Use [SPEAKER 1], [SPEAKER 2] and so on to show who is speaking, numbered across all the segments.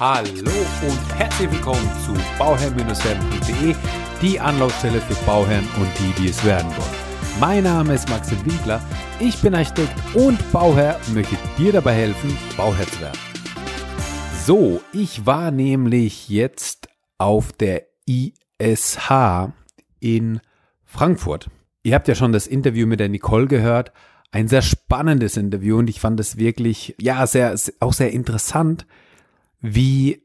[SPEAKER 1] Hallo und herzlich willkommen zu bauherr-werden.de, die Anlaufstelle für Bauherren und die, die es werden wollen. Mein Name ist Maxim Winkler, ich bin Architekt und Bauherr und möchte dir dabei helfen, Bauherr zu werden. So, ich war nämlich jetzt auf der ISH in Frankfurt. Ihr habt ja schon das Interview mit der Nicole gehört. Ein sehr spannendes Interview und ich fand es wirklich, ja, sehr, auch sehr interessant, wie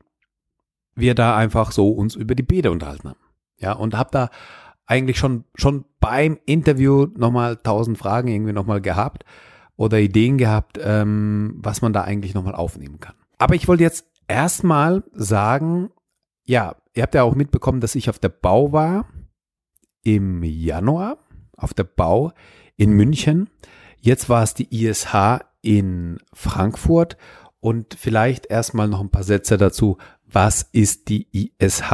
[SPEAKER 1] wir da einfach so uns über die Bäder unterhalten haben. Ja, und habe da eigentlich schon, schon beim Interview nochmal tausend Fragen irgendwie nochmal gehabt oder Ideen gehabt, ähm, was man da eigentlich nochmal aufnehmen kann. Aber ich wollte jetzt erstmal sagen, ja, ihr habt ja auch mitbekommen, dass ich auf der Bau war im Januar, auf der Bau in München. Jetzt war es die ISH in Frankfurt und vielleicht erstmal noch ein paar Sätze dazu. Was ist die ISH?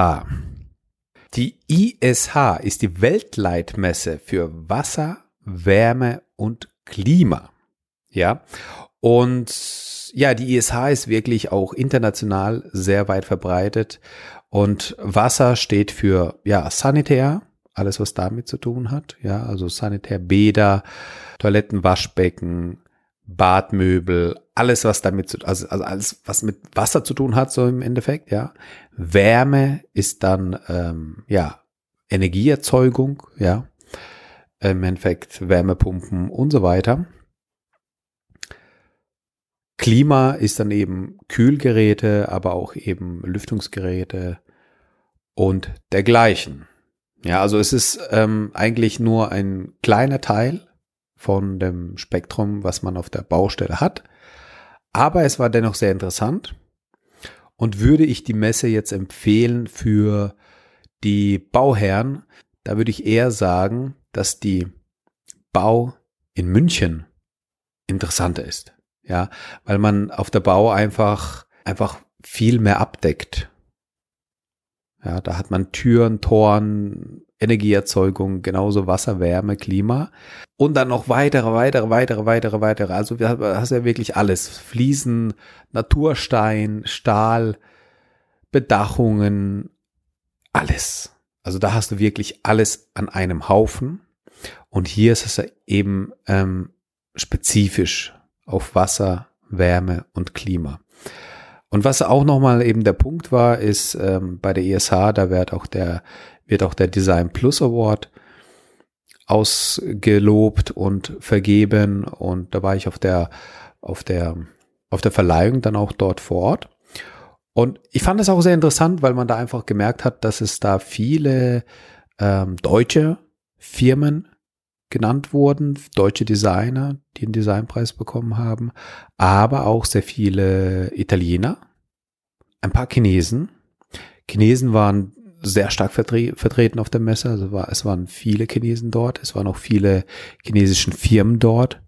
[SPEAKER 1] Die ISH ist die Weltleitmesse für Wasser, Wärme und Klima. Ja. Und ja, die ISH ist wirklich auch international sehr weit verbreitet. Und Wasser steht für, ja, sanitär, alles was damit zu tun hat. Ja, also Sanitärbäder, Toiletten, Waschbecken, Badmöbel, alles was damit zu, also, also alles was mit Wasser zu tun hat, so im Endeffekt, ja. Wärme ist dann ähm, ja Energieerzeugung, ja. Im Endeffekt Wärmepumpen und so weiter. Klima ist dann eben Kühlgeräte, aber auch eben Lüftungsgeräte und dergleichen. Ja, also es ist ähm, eigentlich nur ein kleiner Teil von dem Spektrum, was man auf der Baustelle hat. Aber es war dennoch sehr interessant und würde ich die Messe jetzt empfehlen für die Bauherren, da würde ich eher sagen, dass die Bau in München interessanter ist. Ja, weil man auf der Bau einfach, einfach viel mehr abdeckt. Ja, da hat man Türen, Toren, Energieerzeugung, genauso Wasser, Wärme, Klima. Und dann noch weitere, weitere, weitere, weitere, weitere. Also du hast ja wirklich alles. Fliesen, Naturstein, Stahl, Bedachungen, alles. Also da hast du wirklich alles an einem Haufen. Und hier ist es eben ähm, spezifisch auf Wasser, Wärme und Klima. Und was auch nochmal eben der Punkt war, ist ähm, bei der ESH, da wird auch der wird auch der Design Plus Award ausgelobt und vergeben. Und da war ich auf der auf der auf der Verleihung dann auch dort vor Ort. Und ich fand es auch sehr interessant, weil man da einfach gemerkt hat, dass es da viele ähm, deutsche Firmen genannt wurden, deutsche Designer, die einen Designpreis bekommen haben, aber auch sehr viele Italiener, ein paar Chinesen. Chinesen waren sehr stark vertre vertreten auf der Messe. Also war, es waren viele Chinesen dort, es waren auch viele chinesischen Firmen dort.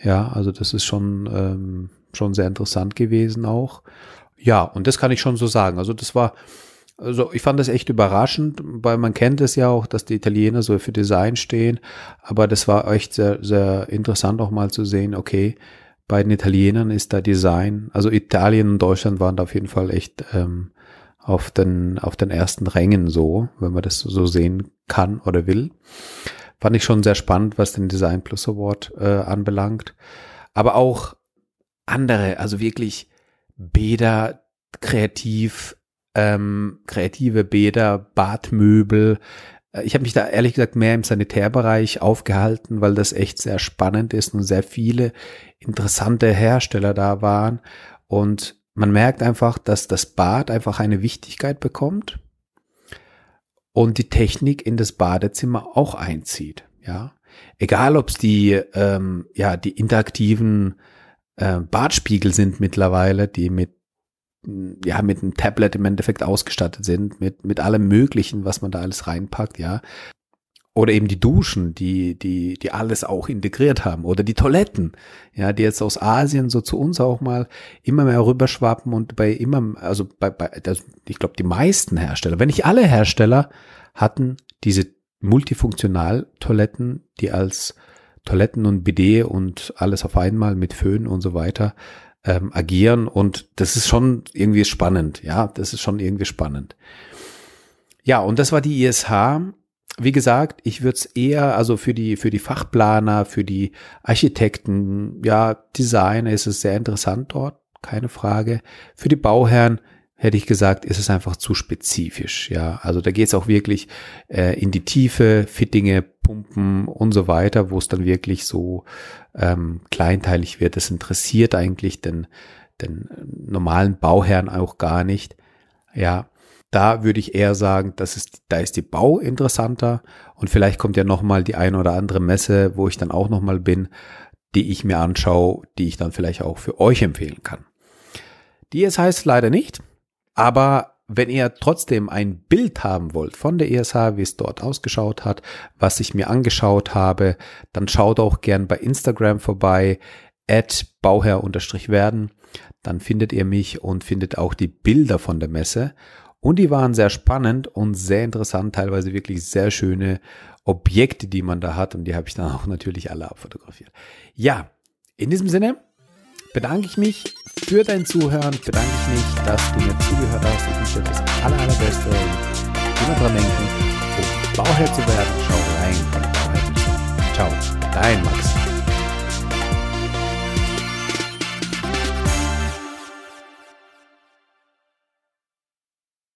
[SPEAKER 1] Ja, also das ist schon, ähm, schon sehr interessant gewesen auch. Ja, und das kann ich schon so sagen. Also das war, also ich fand das echt überraschend, weil man kennt es ja auch, dass die Italiener so für Design stehen. Aber das war echt sehr, sehr interessant auch mal zu sehen, okay, bei den Italienern ist da Design, also Italien und Deutschland waren da auf jeden Fall echt ähm, auf den, auf den ersten Rängen so, wenn man das so sehen kann oder will. Fand ich schon sehr spannend, was den Design Plus Award äh, anbelangt. Aber auch andere, also wirklich Bäder, kreativ, ähm, kreative Bäder, Badmöbel. Äh, ich habe mich da ehrlich gesagt mehr im Sanitärbereich aufgehalten, weil das echt sehr spannend ist und sehr viele interessante Hersteller da waren. Und man merkt einfach, dass das Bad einfach eine Wichtigkeit bekommt und die Technik in das Badezimmer auch einzieht. Ja, egal ob es die ähm, ja die interaktiven äh, Badspiegel sind mittlerweile, die mit ja mit einem Tablet im Endeffekt ausgestattet sind, mit mit allem Möglichen, was man da alles reinpackt. Ja, oder eben die Duschen, die, die, die alles auch integriert haben. Oder die Toiletten, ja, die jetzt aus Asien so zu uns auch mal immer mehr rüberschwappen und bei immer, also bei, bei das, ich glaube, die meisten Hersteller, wenn nicht alle Hersteller, hatten diese Multifunktional-Toiletten, die als Toiletten und Bidet und alles auf einmal mit Föhn und so weiter ähm, agieren und das ist schon irgendwie spannend. Ja, das ist schon irgendwie spannend. Ja, und das war die ISH. Wie gesagt, ich würde es eher, also für die, für die Fachplaner, für die Architekten, ja, Designer ist es sehr interessant dort, keine Frage. Für die Bauherren hätte ich gesagt, ist es einfach zu spezifisch. Ja, also da geht es auch wirklich äh, in die Tiefe, Fittinge, Pumpen und so weiter, wo es dann wirklich so ähm, kleinteilig wird. Das interessiert eigentlich den, den normalen Bauherrn auch gar nicht. Ja, da würde ich eher sagen, das ist, da ist die Bau interessanter und vielleicht kommt ja nochmal die eine oder andere Messe, wo ich dann auch nochmal bin, die ich mir anschaue, die ich dann vielleicht auch für euch empfehlen kann. Die es heißt leider nicht. Aber wenn ihr trotzdem ein Bild haben wollt von der ESH, wie es dort ausgeschaut hat, was ich mir angeschaut habe, dann schaut auch gern bei Instagram vorbei, at bauherr-werden. Dann findet ihr mich und findet auch die Bilder von der Messe. Und die waren sehr spannend und sehr interessant, teilweise wirklich sehr schöne Objekte, die man da hat. Und die habe ich dann auch natürlich alle abfotografiert. Ja, in diesem Sinne, bedanke ich mich für dein Zuhören, bedanke ich mich, dass du mir zugehört hast. Ich wünsche dir das aller, allerbeste und immer dran denken, um Bauherr zu werden, schau rein bei Bauherr. Ciao, dein Max.